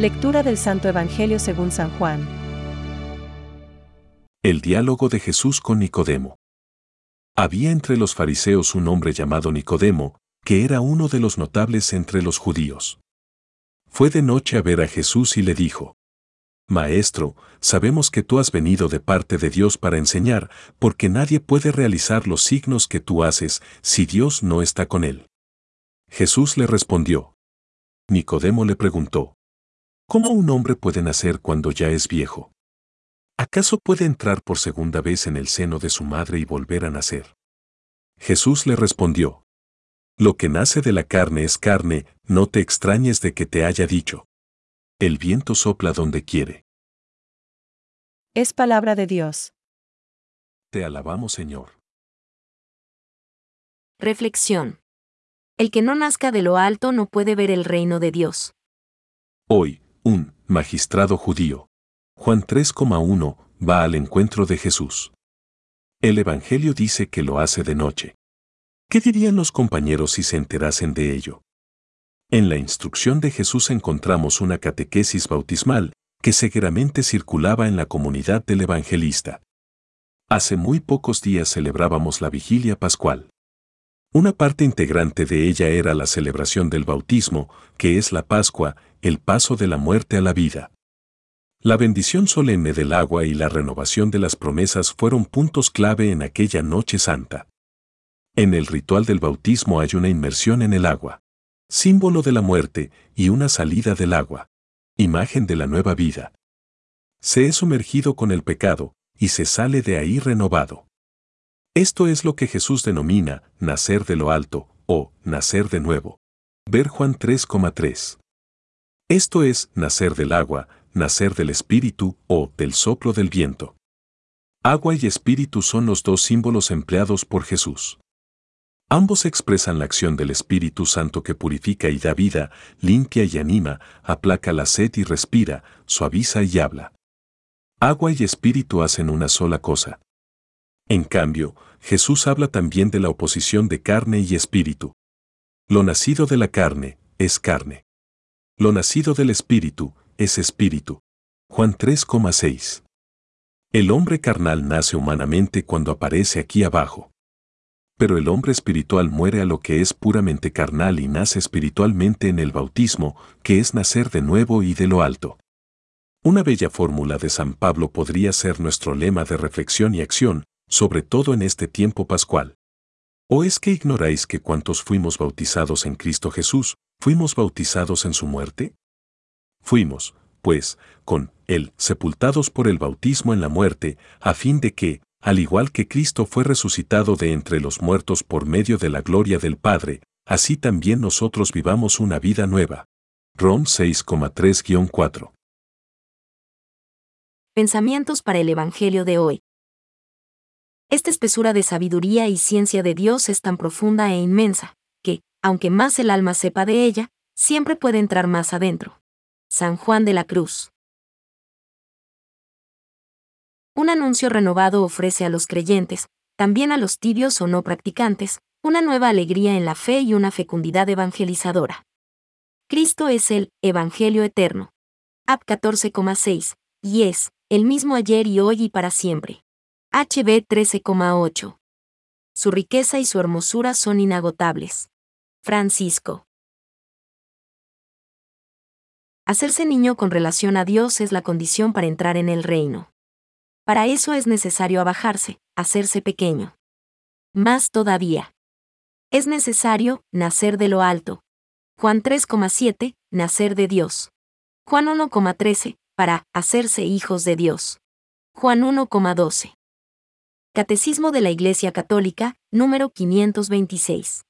Lectura del Santo Evangelio según San Juan. El diálogo de Jesús con Nicodemo. Había entre los fariseos un hombre llamado Nicodemo, que era uno de los notables entre los judíos. Fue de noche a ver a Jesús y le dijo, Maestro, sabemos que tú has venido de parte de Dios para enseñar, porque nadie puede realizar los signos que tú haces si Dios no está con él. Jesús le respondió. Nicodemo le preguntó, ¿Cómo un hombre puede nacer cuando ya es viejo? ¿Acaso puede entrar por segunda vez en el seno de su madre y volver a nacer? Jesús le respondió, Lo que nace de la carne es carne, no te extrañes de que te haya dicho. El viento sopla donde quiere. Es palabra de Dios. Te alabamos, Señor. Reflexión. El que no nazca de lo alto no puede ver el reino de Dios. Hoy, un magistrado judío, Juan 3,1, va al encuentro de Jesús. El Evangelio dice que lo hace de noche. ¿Qué dirían los compañeros si se enterasen de ello? En la instrucción de Jesús encontramos una catequesis bautismal que seguramente circulaba en la comunidad del evangelista. Hace muy pocos días celebrábamos la vigilia pascual. Una parte integrante de ella era la celebración del bautismo, que es la Pascua, el paso de la muerte a la vida. La bendición solemne del agua y la renovación de las promesas fueron puntos clave en aquella noche santa. En el ritual del bautismo hay una inmersión en el agua, símbolo de la muerte, y una salida del agua, imagen de la nueva vida. Se es sumergido con el pecado, y se sale de ahí renovado. Esto es lo que Jesús denomina nacer de lo alto o nacer de nuevo. Ver Juan 3,3. Esto es nacer del agua, nacer del espíritu o del soplo del viento. Agua y espíritu son los dos símbolos empleados por Jesús. Ambos expresan la acción del Espíritu Santo que purifica y da vida, limpia y anima, aplaca la sed y respira, suaviza y habla. Agua y espíritu hacen una sola cosa. En cambio, Jesús habla también de la oposición de carne y espíritu. Lo nacido de la carne es carne. Lo nacido del espíritu es espíritu. Juan 3,6. El hombre carnal nace humanamente cuando aparece aquí abajo. Pero el hombre espiritual muere a lo que es puramente carnal y nace espiritualmente en el bautismo, que es nacer de nuevo y de lo alto. Una bella fórmula de San Pablo podría ser nuestro lema de reflexión y acción, sobre todo en este tiempo pascual. ¿O es que ignoráis que cuantos fuimos bautizados en Cristo Jesús, fuimos bautizados en su muerte? Fuimos, pues, con Él, sepultados por el bautismo en la muerte, a fin de que, al igual que Cristo fue resucitado de entre los muertos por medio de la gloria del Padre, así también nosotros vivamos una vida nueva. Rom 6,3-4 Pensamientos para el Evangelio de hoy. Esta espesura de sabiduría y ciencia de Dios es tan profunda e inmensa, que, aunque más el alma sepa de ella, siempre puede entrar más adentro. San Juan de la Cruz. Un anuncio renovado ofrece a los creyentes, también a los tibios o no practicantes, una nueva alegría en la fe y una fecundidad evangelizadora. Cristo es el Evangelio eterno. Ap 14,6, y es, el mismo ayer y hoy y para siempre. HB 13,8. Su riqueza y su hermosura son inagotables. Francisco. Hacerse niño con relación a Dios es la condición para entrar en el reino. Para eso es necesario abajarse, hacerse pequeño. Más todavía. Es necesario nacer de lo alto. Juan 3,7, nacer de Dios. Juan 1,13, para hacerse hijos de Dios. Juan 1,12. Catecismo de la Iglesia Católica, número 526.